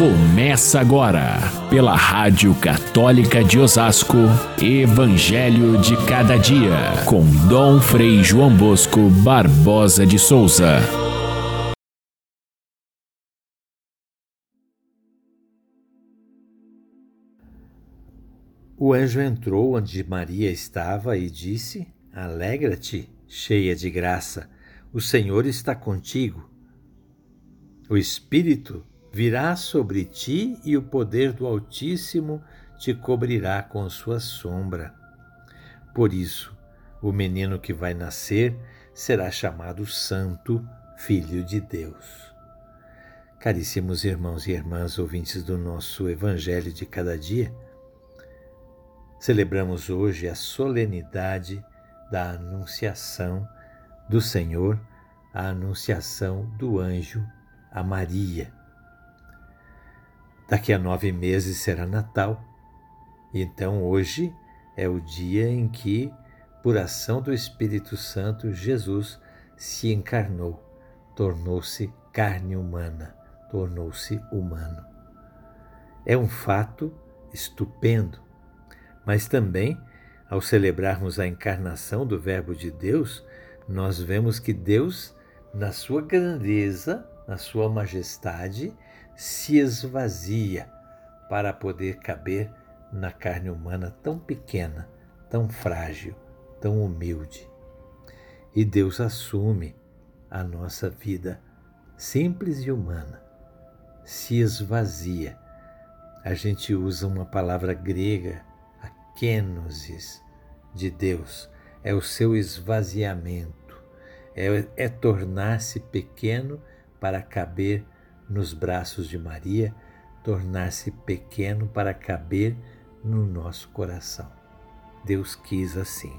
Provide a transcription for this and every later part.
Começa agora, pela Rádio Católica de Osasco, Evangelho de Cada Dia, com Dom Frei João Bosco Barbosa de Souza. O anjo entrou onde Maria estava e disse: Alegra-te, cheia de graça, o Senhor está contigo. O Espírito virá sobre ti e o poder do Altíssimo te cobrirá com sua sombra. Por isso, o menino que vai nascer será chamado Santo Filho de Deus. Caríssimos irmãos e irmãs ouvintes do nosso Evangelho de cada dia, celebramos hoje a solenidade da Anunciação do Senhor, a Anunciação do anjo a Maria. Daqui a nove meses será Natal. Então hoje é o dia em que, por ação do Espírito Santo, Jesus se encarnou, tornou-se carne humana, tornou-se humano. É um fato estupendo, mas também, ao celebrarmos a encarnação do Verbo de Deus, nós vemos que Deus, na sua grandeza, na sua majestade, se esvazia para poder caber na carne humana tão pequena, tão frágil, tão humilde. E Deus assume a nossa vida simples e humana, se esvazia. A gente usa uma palavra grega, a kenosis, de Deus, é o seu esvaziamento, é, é tornar-se pequeno para caber nos braços de Maria, tornar-se pequeno para caber no nosso coração. Deus quis assim.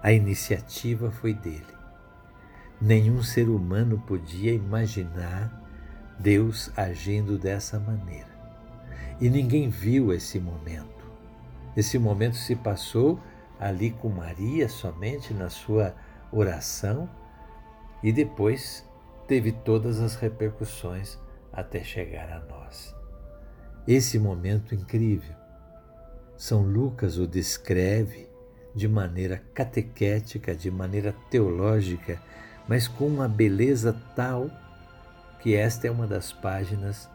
A iniciativa foi dele. Nenhum ser humano podia imaginar Deus agindo dessa maneira. E ninguém viu esse momento. Esse momento se passou ali com Maria somente na sua oração e depois teve todas as repercussões até chegar a nós. Esse momento incrível, São Lucas o descreve de maneira catequética, de maneira teológica, mas com uma beleza tal que esta é uma das páginas,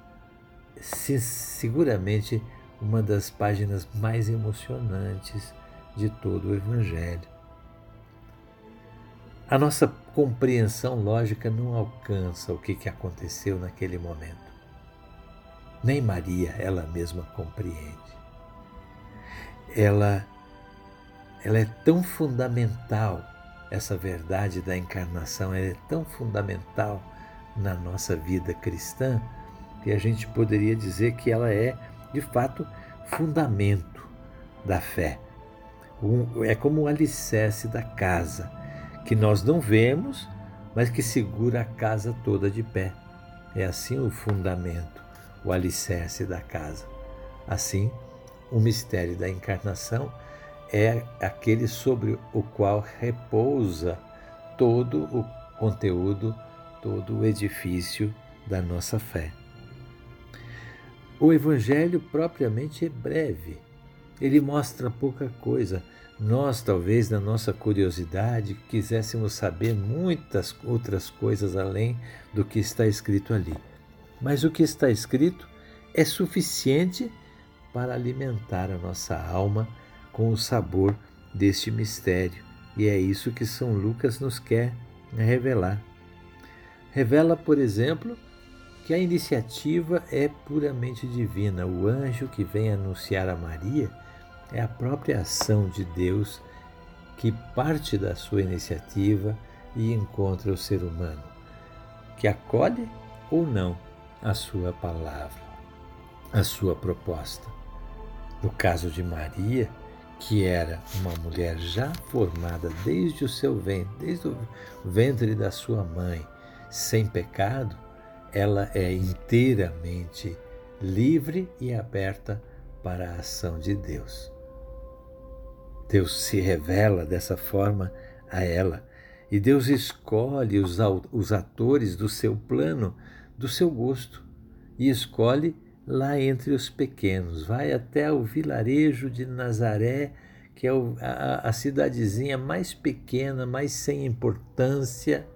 seguramente uma das páginas mais emocionantes de todo o Evangelho. A nossa compreensão lógica não alcança o que, que aconteceu naquele momento. Nem Maria, ela mesma, compreende. Ela, ela é tão fundamental, essa verdade da encarnação, é tão fundamental na nossa vida cristã, que a gente poderia dizer que ela é, de fato, fundamento da fé. Um, é como o alicerce da casa que nós não vemos, mas que segura a casa toda de pé. É assim o fundamento, o alicerce da casa. Assim, o mistério da encarnação é aquele sobre o qual repousa todo o conteúdo, todo o edifício da nossa fé. O Evangelho propriamente é breve, ele mostra pouca coisa, nós, talvez, na nossa curiosidade, quiséssemos saber muitas outras coisas além do que está escrito ali. Mas o que está escrito é suficiente para alimentar a nossa alma com o sabor deste mistério. E é isso que São Lucas nos quer revelar. Revela, por exemplo, que a iniciativa é puramente divina. O anjo que vem anunciar a Maria é a própria ação de Deus que parte da sua iniciativa e encontra o ser humano, que acolhe ou não a sua palavra, a sua proposta. No caso de Maria, que era uma mulher já formada desde o seu ventre, desde o ventre da sua mãe, sem pecado, ela é inteiramente livre e aberta para a ação de Deus. Deus se revela dessa forma a ela. E Deus escolhe os, atores do seu plano, do seu gosto. e escolhe lá entre os pequenos, vai até o vilarejo de Nazaré, que é a cidadezinha mais pequena, mais sem importância,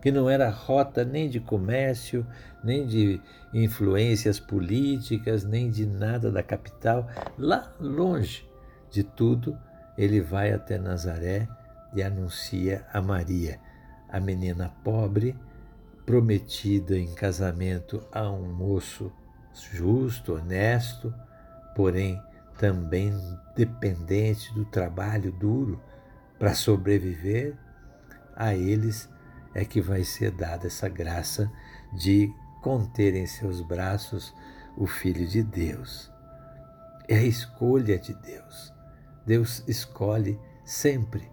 que não era rota nem de comércio, nem de influências políticas, nem de nada da capital. Lá longe de tudo, ele vai até Nazaré e anuncia a Maria, a menina pobre, prometida em casamento a um moço justo, honesto, porém também dependente do trabalho duro para sobreviver, a eles é que vai ser dada essa graça de conter em seus braços o Filho de Deus. É a escolha de Deus. Deus escolhe sempre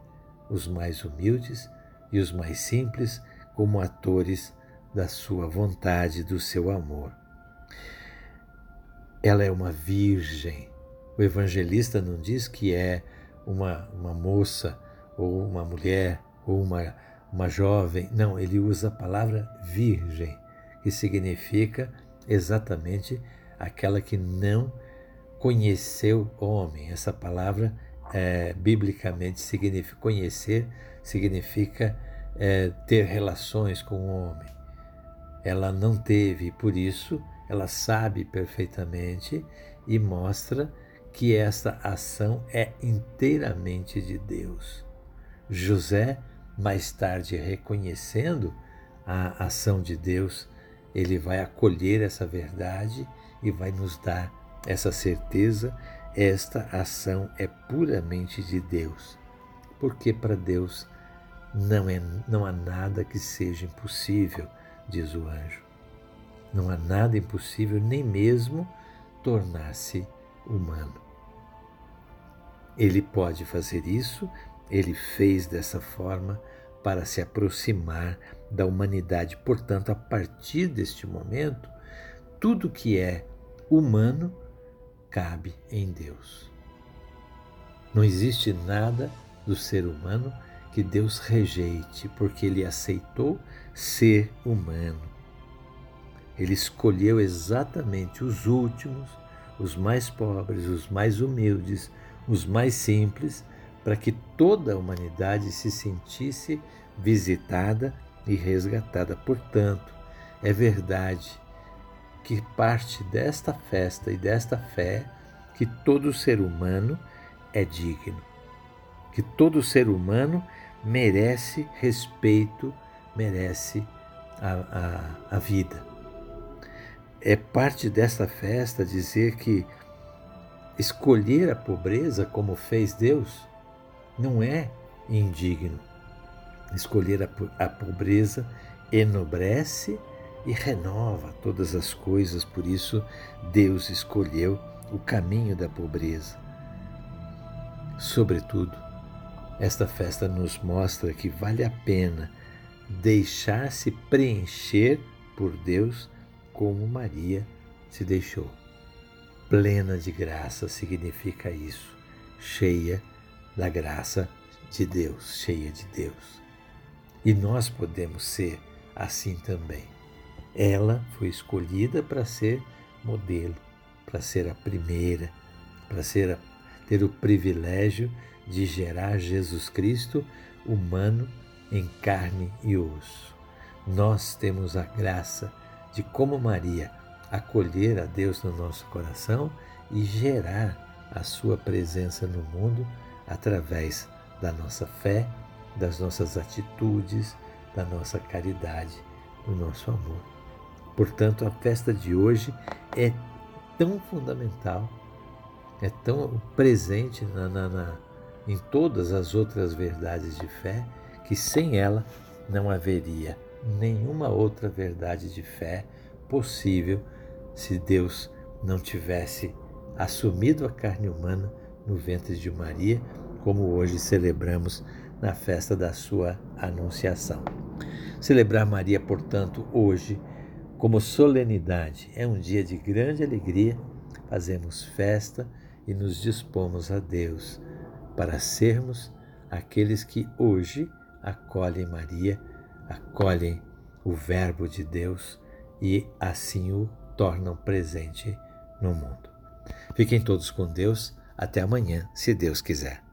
os mais humildes e os mais simples como atores da sua vontade, do seu amor. Ela é uma virgem. O evangelista não diz que é uma, uma moça ou uma mulher ou uma uma jovem. Não, ele usa a palavra virgem, que significa exatamente aquela que não conheceu homem. Essa palavra, é, biblicamente, significa conhecer, significa é, ter relações com o homem. Ela não teve, por isso, ela sabe perfeitamente e mostra que essa ação é inteiramente de Deus. José mais tarde reconhecendo a ação de Deus, ele vai acolher essa verdade e vai nos dar essa certeza. Esta ação é puramente de Deus, porque para Deus não, é, não há nada que seja impossível, diz o anjo. Não há nada impossível, nem mesmo tornar-se humano. Ele pode fazer isso ele fez dessa forma para se aproximar da humanidade. Portanto, a partir deste momento, tudo que é humano cabe em Deus. Não existe nada do ser humano que Deus rejeite, porque ele aceitou ser humano. Ele escolheu exatamente os últimos, os mais pobres, os mais humildes, os mais simples, para que toda a humanidade se sentisse visitada e resgatada. Portanto, é verdade que parte desta festa e desta fé que todo ser humano é digno, que todo ser humano merece respeito, merece a, a, a vida. É parte desta festa dizer que escolher a pobreza como fez Deus não é indigno. Escolher a, a pobreza enobrece e renova todas as coisas, por isso Deus escolheu o caminho da pobreza. Sobretudo, esta festa nos mostra que vale a pena deixar-se preencher por Deus como Maria se deixou. Plena de graça significa isso, cheia da graça de Deus, cheia de Deus. E nós podemos ser assim também. Ela foi escolhida para ser modelo, para ser a primeira, para ser a, ter o privilégio de gerar Jesus Cristo humano em carne e osso. Nós temos a graça de, como Maria, acolher a Deus no nosso coração e gerar a sua presença no mundo através da nossa fé, das nossas atitudes, da nossa caridade, do nosso amor. Portanto, a festa de hoje é tão fundamental, é tão presente na, na, na, em todas as outras verdades de fé, que sem ela não haveria nenhuma outra verdade de fé possível se Deus não tivesse assumido a carne humana no ventre de Maria, como hoje celebramos na festa da sua anunciação. Celebrar Maria, portanto, hoje, como solenidade, é um dia de grande alegria, fazemos festa e nos dispomos a Deus para sermos aqueles que hoje acolhem Maria, acolhem o Verbo de Deus e assim o tornam presente no mundo. Fiquem todos com Deus. Até amanhã, se Deus quiser.